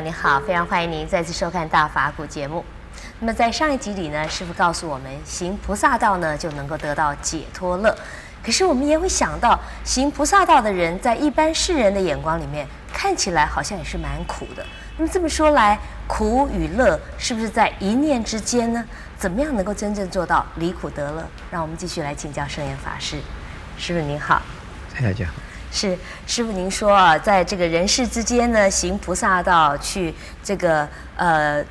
你好，非常欢迎您再次收看《大法古》节目。那么在上一集里呢，师父告诉我们，行菩萨道呢就能够得到解脱乐。可是我们也会想到，行菩萨道的人，在一般世人的眼光里面，看起来好像也是蛮苦的。那么这么说来，苦与乐是不是在一念之间呢？怎么样能够真正做到离苦得乐？让我们继续来请教圣严法师。师父您好。大家好。是师傅，您说啊，在这个人世之间呢，行菩萨道，去这个呃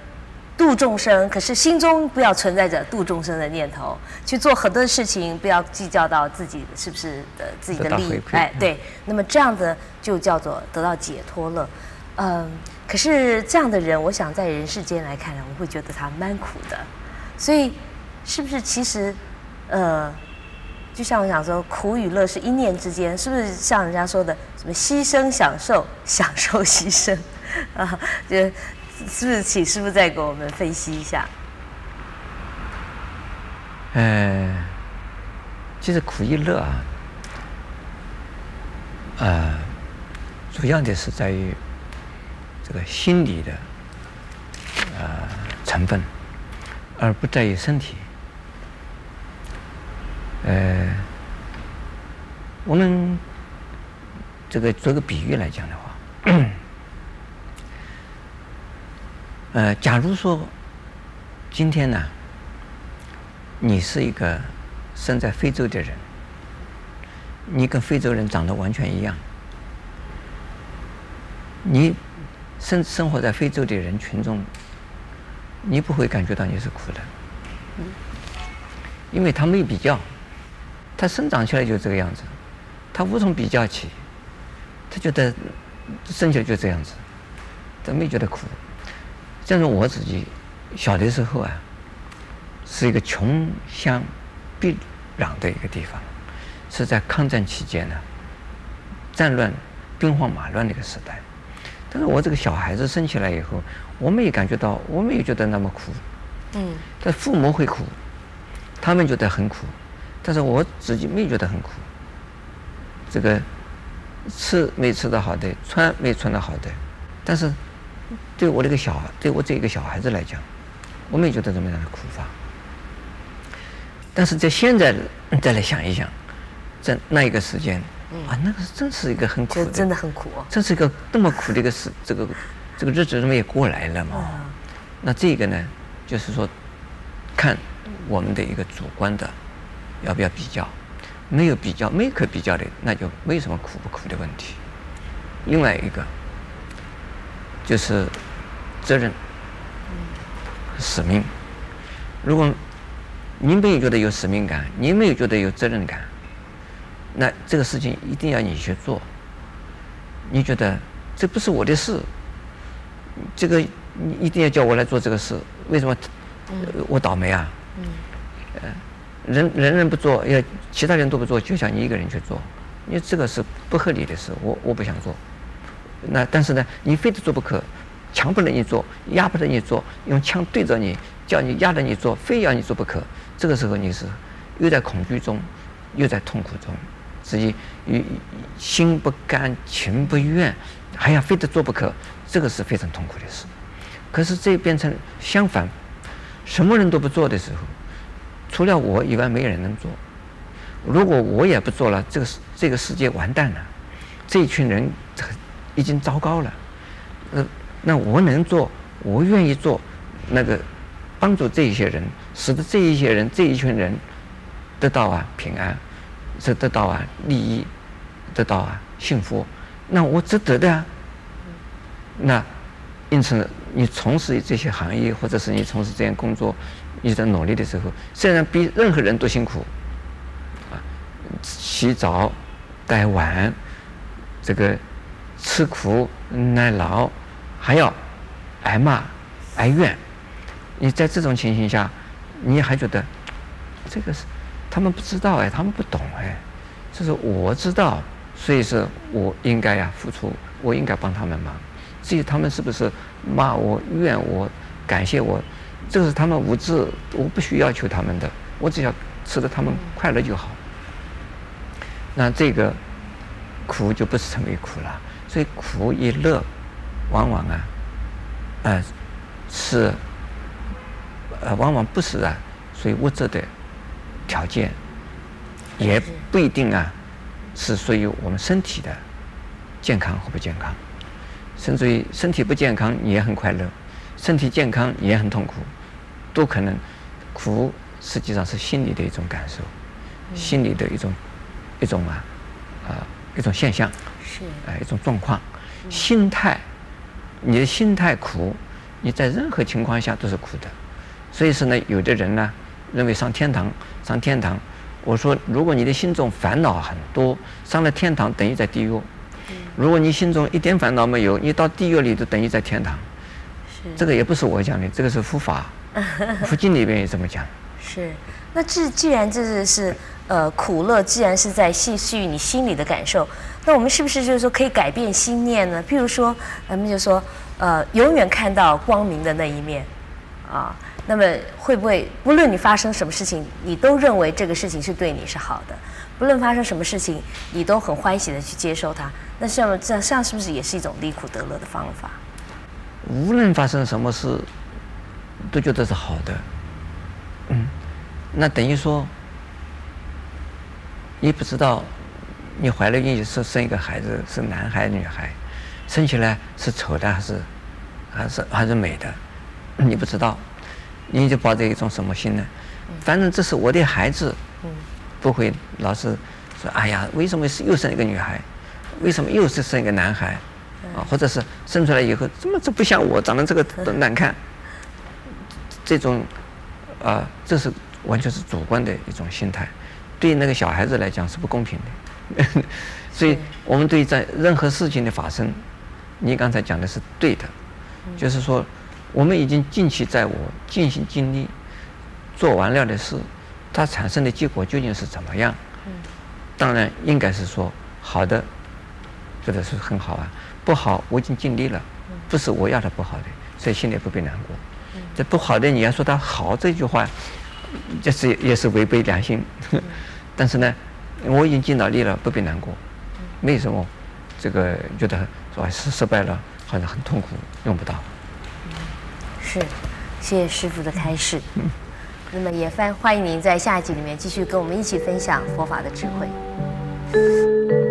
度众生，可是心中不要存在着度众生的念头，去做很多事情，不要计较到自己是不是的自己的利益，哎，对，那么这样的就叫做得到解脱了。嗯、呃，可是这样的人，我想在人世间来看呢，我会觉得他蛮苦的，所以是不是其实呃？就像我想说，苦与乐是一念之间，是不是像人家说的什么牺牲享受，享受牺牲啊？就是不是请师傅再给我们分析一下？呃，其实苦与乐啊，呃，主要的是在于这个心理的呃成分，而不在于身体。呃，我们这个做个比喻来讲的话，呃，假如说今天呢，你是一个生在非洲的人，你跟非洲人长得完全一样，你生生活在非洲的人群中，你不会感觉到你是苦的，因为他没比较。他生长起来就这个样子，他无从比较起，他觉得生下来就这样子，他没觉得苦。正是我自己小的时候啊，是一个穷乡僻壤的一个地方，是在抗战期间呢，战乱兵荒马乱的一个时代。但是我这个小孩子生起来以后，我没有感觉到，我没有觉得那么苦。嗯。但父母会苦，他们觉得很苦。但是我自己没觉得很苦，这个吃没吃的好的，穿没穿的好的，但是对我这个小孩，对我这一个小孩子来讲，我没觉得这么样的苦法。但是在现在再来想一想，在那一个时间，啊，那个真是一个很苦的，真的很苦，这是一个那么苦的一个事，这个这个日子怎么也过来了嘛？那这个呢，就是说，看我们的一个主观的。要不要比较？没有比较，没可比较的，那就没什么苦不苦的问题。另外一个就是责任、使命。如果你没有觉得有使命感，你没有觉得有责任感，那这个事情一定要你去做。你觉得这不是我的事，这个你一定要叫我来做这个事，为什么？我倒霉啊？嗯。呃。人人人不做，要其他人都不做，就想你一个人去做，因为这个是不合理的事，我我不想做。那但是呢，你非得做不可，强迫着你做，压迫着你做，用枪对着你，叫你压着你做，非要你做不可。这个时候你是又在恐惧中，又在痛苦中，自己心不甘情不愿，还要非得做不可，这个是非常痛苦的事。可是这变成相反，什么人都不做的时候。除了我以外，没有人能做。如果我也不做了，这个这个世界完蛋了，这一群人已经糟糕了。那那我能做，我愿意做，那个帮助这一些人，使得这一些人这一群人得到啊平安，是得到啊利益，得到啊幸福，那我值得的啊。那因此，你从事这些行业，或者是你从事这样工作。你在努力的时候，虽然比任何人都辛苦，啊，洗澡、带碗，这个吃苦耐劳，还要挨骂挨怨。你在这种情形下，你还觉得这个是他们不知道哎，他们不懂哎，就是我知道，所以说我应该呀付出，我应该帮他们忙。至于他们是不是骂我、怨我、感谢我？这是他们无知，我不需要求他们的，我只要使得他们快乐就好。那这个苦就不是成为苦了，所以苦与乐往往啊，呃，是，呃，往往不是啊，属于物质的条件，也不一定啊，是属于我们身体的健康或不健康，甚至于身体不健康也很快乐，身体健康也很痛苦，都可能。苦实际上是心理的一种感受，心理的一种一种啊啊一种现象，是。啊一种状况，心态，你的心态苦，你在任何情况下都是苦的，所以说呢，有的人呢认为上天堂上天堂，我说如果你的心中烦恼很多，上了天堂等于在地狱，如果你心中一点烦恼没有，你到地狱里就等于在天堂，是这个也不是我讲的，这个是佛法。佛经里边也这么讲。是，那这既然这是是呃苦乐，既然是在细细于你心里的感受，那我们是不是就是说可以改变心念呢？譬如说，咱们就说呃永远看到光明的那一面啊，那么会不会不论你发生什么事情，你都认为这个事情是对你是好的？不论发生什么事情，你都很欢喜的去接受它。那像这样这样是不是也是一种离苦得乐的方法？无论发生什么事。都觉得是好的，嗯，那等于说，你不知道，你怀了孕是生一个孩子是男孩女孩，生起来是丑的还是，还是还是美的，你不知道，你就抱着一种什么心呢？反正这是我的孩子，不会老是说哎呀，为什么是又生一个女孩，为什么又是生一个男孩，啊，或者是生出来以后怎么这不像我，长得这个难看。这种，啊、呃，这是完全是主观的一种心态，对那个小孩子来讲是不公平的。所以，我们对在任何事情的发生，你刚才讲的是对的，就是说，我们已经尽其在我，尽心尽力做完了的事，它产生的结果究竟是怎么样？当然应该是说好的，觉得是很好啊。不好，我已经尽力了，不是我要的不好的，所以心里不必难过。这不好的，你要说它好这句话，这是也是违背良心。但是呢，我已经尽了力了，不必难过。为什么？这个觉得说失失败了，好像很痛苦，用不到。是，谢谢师傅的开示。嗯。那么也欢欢迎您在下一集里面继续跟我们一起分享佛法的智慧。